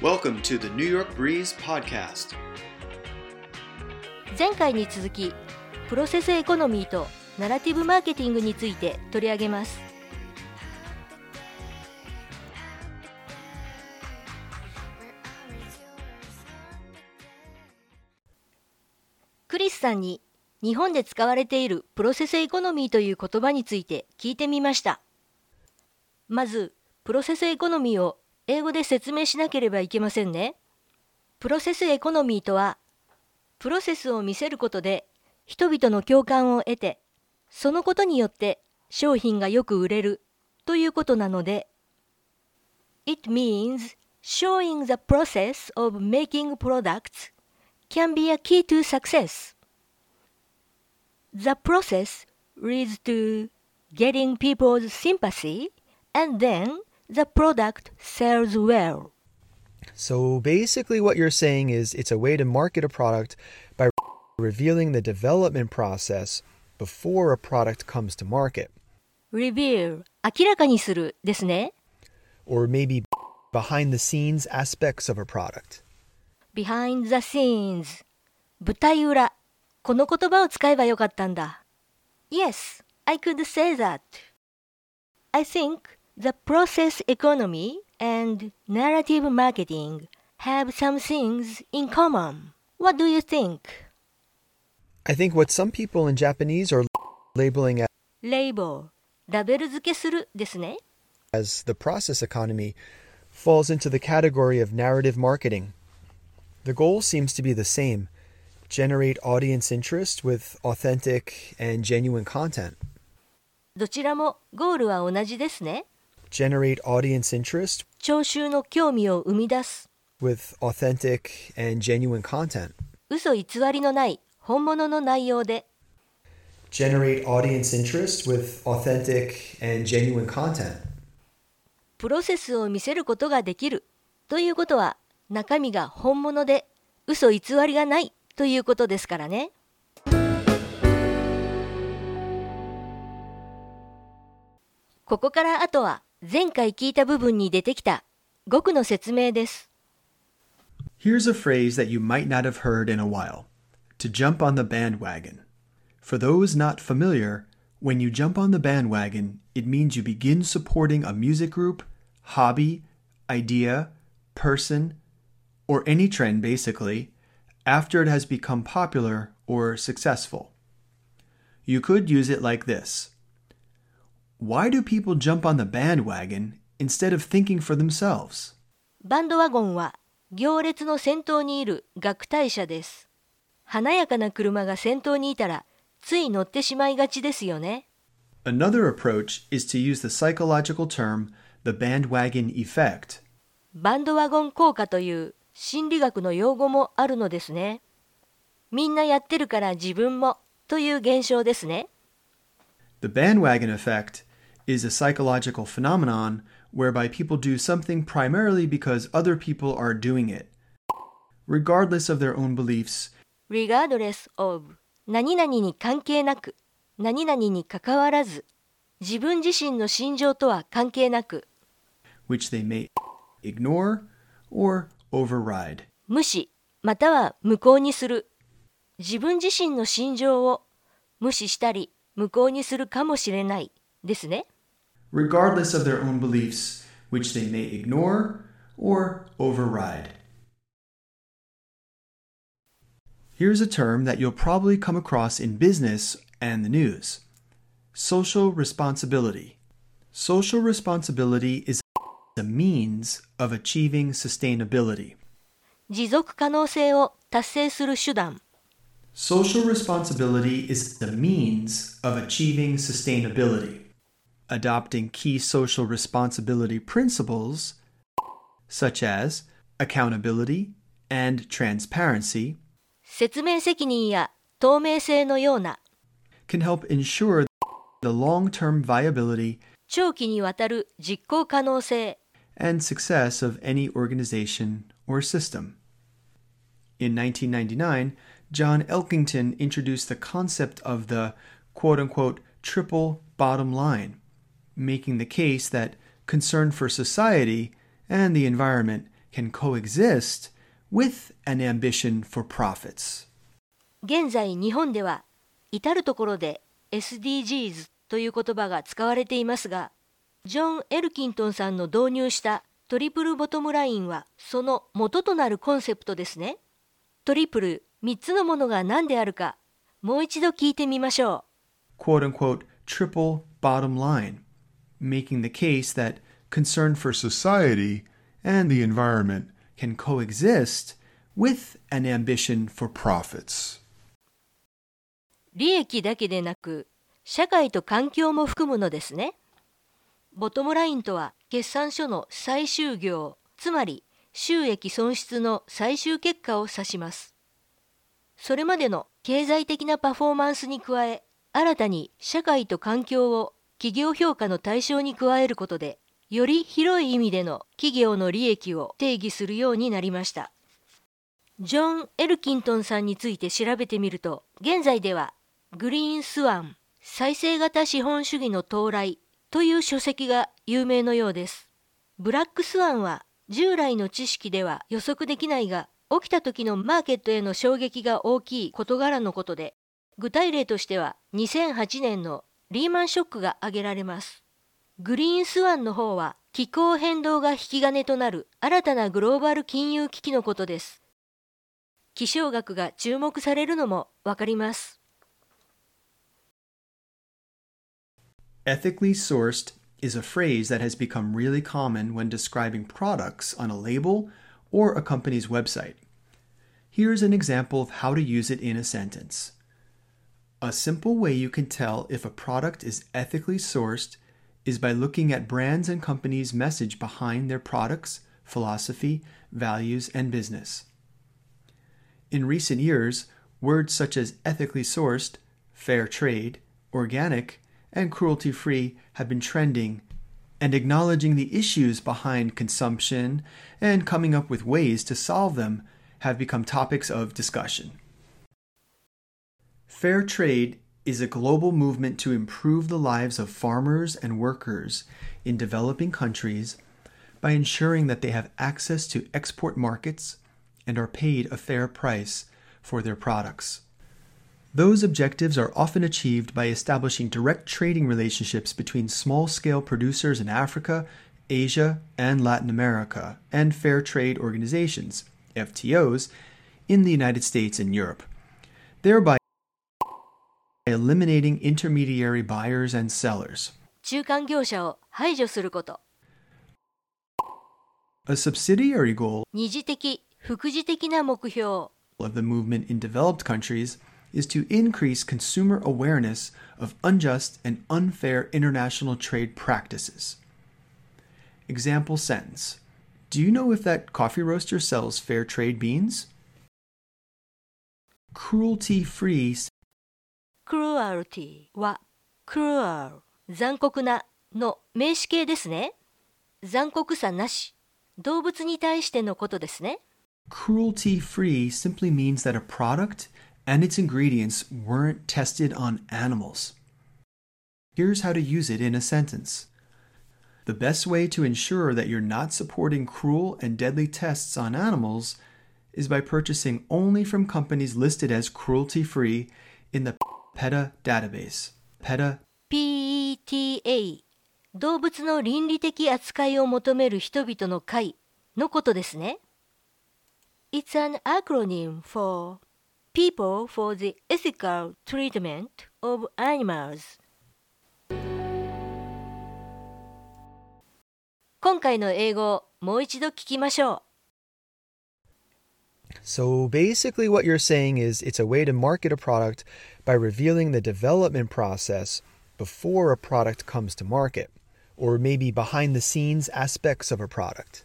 Welcome to the New York Breeze Podcast. 前回に続きプロセスエコノミーとナラティブマーケティングについて取り上げますクリスさんに日本で使われているプロセスエコノミーという言葉について聞いてみましたまずプロセスエコノミーを英語で説明しなければいけませんねプロセスエコノミーとはプロセスを見せることで人々の共感を得てそのことによって商品がよく売れるということなので It means showing the process of making products can be a key to success. The process leads to getting people's sympathy and then the product sells well. So basically, what you're saying is it's a way to market a product by revealing the development process before a product comes to market, Reveal 明らかにするですね。 or maybe behind the scenes aspects of a product. behind the scenes 舞台裏この言葉を使えばよかったんだ Yes, I could say that I think the process economy and narrative marketing have some things in common What do you think? I think what some people in Japanese are labeling レイボーラベル付けするですね as the process economy falls into the category of narrative marketing. The goal seems to be the same generate audience interest with authentic and genuine content. どちらもゴールは同じですね Generate audience interest 聴衆の興味を生み出す with authentic and genuine content. 嘘偽りのない本物の内容で Generate audience interest with authentic and genuine content. プロセスを見せることができるということは中身が本物で嘘偽りがないということですからね。ここからあとは前回聞いた部分に出てきた語句の説明です。 Here's a phrase that you might not have heard in a while to jump on the bandwagon. For those not familiar, when you jump on the bandwagon, it means you begin supporting a music group, hobby, idea, person, or any trend basically, after it has become popular or successful. You could use it like this Why do people jump on the bandwagon instead of thinking for themselves? バンドワゴンは行列の先頭にいる楽隊車です。華やかな車が先頭にいたらつい乗ってしまいがちですよね。Another approach is to use the psychological term the bandwagon effect. バンドワゴン効果という心理学の用語もあるのですね。みんなやってるから自分もという現象ですね。The bandwagon effect is a psychological phenomenon whereby people do something primarily because other people are doing it, regardless of their own beliefs, regardless of 何々に関係なく何々に関わらず自分自身の心情とは関係なく which they may ignore or override. 無視または無効にする自分自身の心情を無視したり無効にするかもしれないですね。regardless of their own beliefs, which they may ignore or override. Here's a term that you'll probably come across in business and the news social responsibility. Social responsibility is the means of achieving sustainability. 持続可能性を達成する手段 Social responsibility is the means of achieving sustainability. Adopting key social responsibility principles, such as accountability and transparency, 説明責任や透明性のような can help ensure the long term viability 長期にわたる実行可能性 and success of any organization or system. In 1999, John Elkington introduced the concept of the quote unquote triple bottom line, making the case that concern for society and the environment can coexist with an ambition for profits. 現在日本では至る所で SDGs という言葉が使われていますがジョン・エルキントンさんの導入したトリプルボトムラインはその元となるコンセプトですね。トリプル3つのものが何であるかもう一度聞いてみましょう。quote unquote triple bottom line, making the case that concern for society and the environment can coexist with an ambition for profits. 利益だけでなく社会と環境も含むのですね。ボトムラインとは決算書の最終業つまり収益損失の最終結果を指します。それまでの経済的なパフォーマンスに加え新たに社会と環境を企業評価の対象に加えることでより広い意味での企業の利益を定義するようになりました。ジョン・エルキントンさんについて調べてみると現在ではグリーンスワン再生型資本主義の到来という書籍が有名のようです。ブラックスワンは従来の知識では予測できないが起きた時のマーケットへの衝撃が大きい事柄のことで具体例としては2008年のリーマンショックが挙げられます。グリーンスワンの方は気候変動が引き金となる新たなグローバル金融危機のことです。気象学が注目されるのもわかります。Ethically sourced is a phrase that has become really common when describing products on a label or a company's website. Here's an example of how to use it in a sentence. A simple way you can tell if a product is ethically sourced is by looking at brands and companies' message behind their products, philosophy, values, and business. In recent years, words such as ethically sourced, fair trade, organic, and cruelty free have been trending, and acknowledging the issues behind consumption and coming up with ways to solve them have become topics of discussion. Fair trade is a global movement to improve the lives of farmers and workers in developing countries by ensuring that they have access to export markets and are paid a fair price for their products. Those objectives are often achieved by establishing direct trading relationships between small scale producers in Africa, Asia, and Latin America, and fair trade organizations, FTOs, in the United States and Europe, thereby eliminating intermediary buyers and sellers. A subsidiary goal of the movement in developed countries is to increase consumer awareness of unjust and unfair international trade practices. Example sentence Do you know if that coffee roaster sells fair trade beans? Cruelty free cruelty は cruel 残酷なの名詞形ですね。残酷さなし動物に対してのことですね。Cruelty free simply means that a product and its ingredients weren't tested on animals. Here's how to use it in a sentence. The best way to ensure that you're not supporting cruel and deadly tests on animals is by purchasing only from companies listed as cruelty free in the PETA database. PETA PETA 動物の倫理的扱いを求める人々の会のことですね。It's an acronym for people for the ethical treatment of animals 今回の英語をもう一度聞きましょう。So basically, what you're saying is it's a way to market a product by revealing the development process before a product comes to market, or maybe behind the scenes aspects of a product.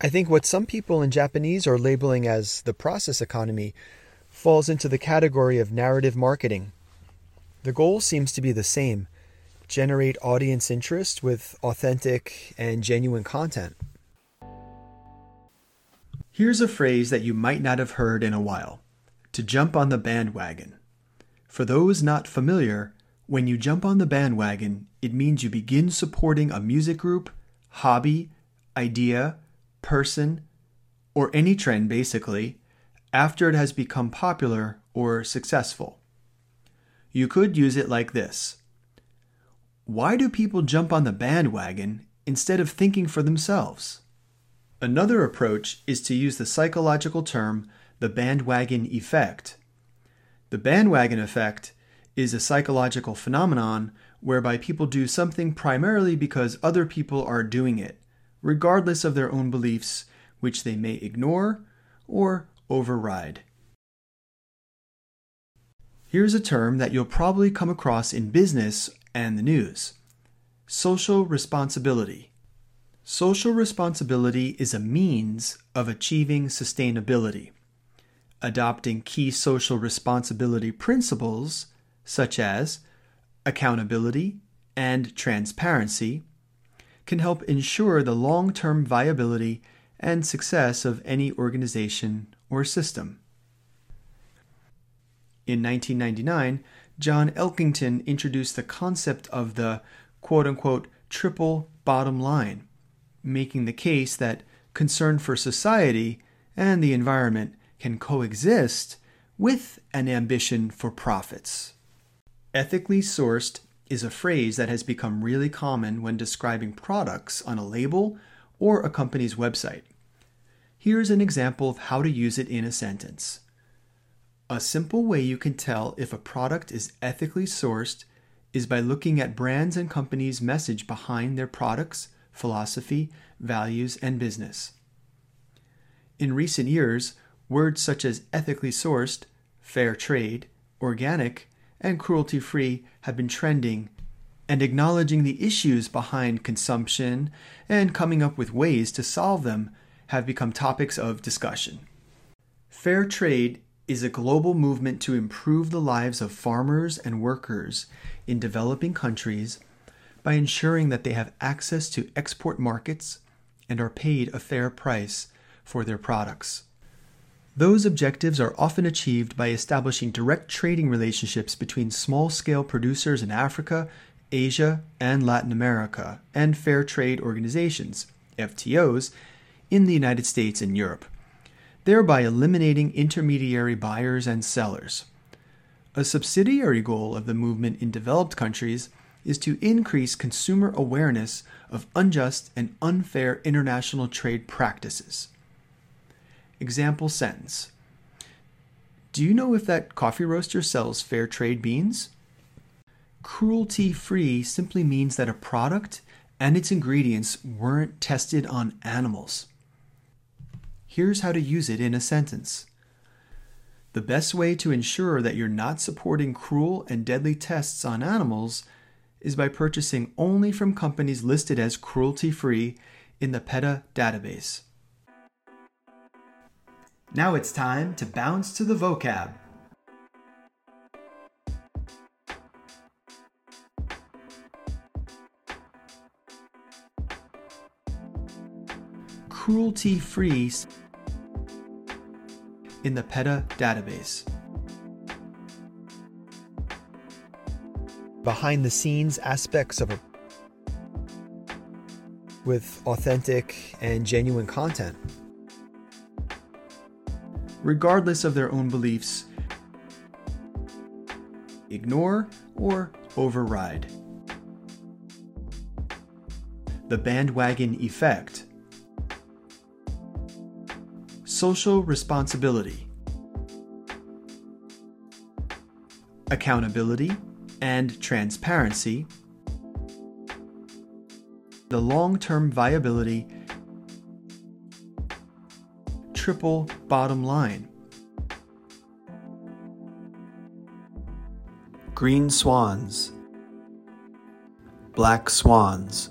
I think what some people in Japanese are labeling as the process economy falls into the category of narrative marketing. The goal seems to be the same generate audience interest with authentic and genuine content. Here's a phrase that you might not have heard in a while to jump on the bandwagon. For those not familiar, when you jump on the bandwagon, it means you begin supporting a music group, hobby, idea, person, or any trend basically, after it has become popular or successful. You could use it like this Why do people jump on the bandwagon instead of thinking for themselves? Another approach is to use the psychological term the bandwagon effect. The bandwagon effect is a psychological phenomenon whereby people do something primarily because other people are doing it, regardless of their own beliefs, which they may ignore or override. Here's a term that you'll probably come across in business and the news social responsibility. Social responsibility is a means of achieving sustainability. Adopting key social responsibility principles, such as accountability and transparency, can help ensure the long term viability and success of any organization or system. In 1999, John Elkington introduced the concept of the quote unquote triple bottom line, making the case that concern for society and the environment can coexist with an ambition for profits. Ethically sourced is a phrase that has become really common when describing products on a label or a company's website. Here's an example of how to use it in a sentence. A simple way you can tell if a product is ethically sourced is by looking at brands and companies' message behind their products, philosophy, values, and business. In recent years, words such as ethically sourced, fair trade, organic, and cruelty free have been trending, and acknowledging the issues behind consumption and coming up with ways to solve them have become topics of discussion. Fair trade is a global movement to improve the lives of farmers and workers in developing countries by ensuring that they have access to export markets and are paid a fair price for their products. Those objectives are often achieved by establishing direct trading relationships between small scale producers in Africa, Asia, and Latin America, and fair trade organizations, FTOs, in the United States and Europe, thereby eliminating intermediary buyers and sellers. A subsidiary goal of the movement in developed countries is to increase consumer awareness of unjust and unfair international trade practices. Example sentence Do you know if that coffee roaster sells fair trade beans? Cruelty free simply means that a product and its ingredients weren't tested on animals. Here's how to use it in a sentence. The best way to ensure that you're not supporting cruel and deadly tests on animals is by purchasing only from companies listed as cruelty free in the PETA database. Now it's time to bounce to the vocab. Cruelty free in the PETA database. Behind the scenes aspects of a with authentic and genuine content. Regardless of their own beliefs, ignore or override. The bandwagon effect social responsibility, accountability and transparency, the long term viability, triple bottom line. Green swans, black swans.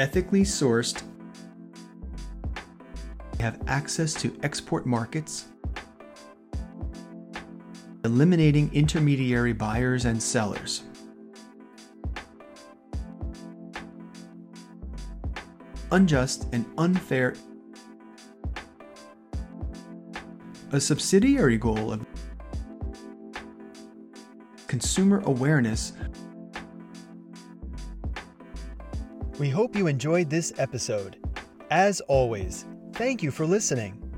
ethically sourced, have access to export markets, eliminating intermediary buyers and sellers. Unjust and unfair. A subsidiary goal of consumer awareness We hope you enjoyed this episode. As always, thank you for listening.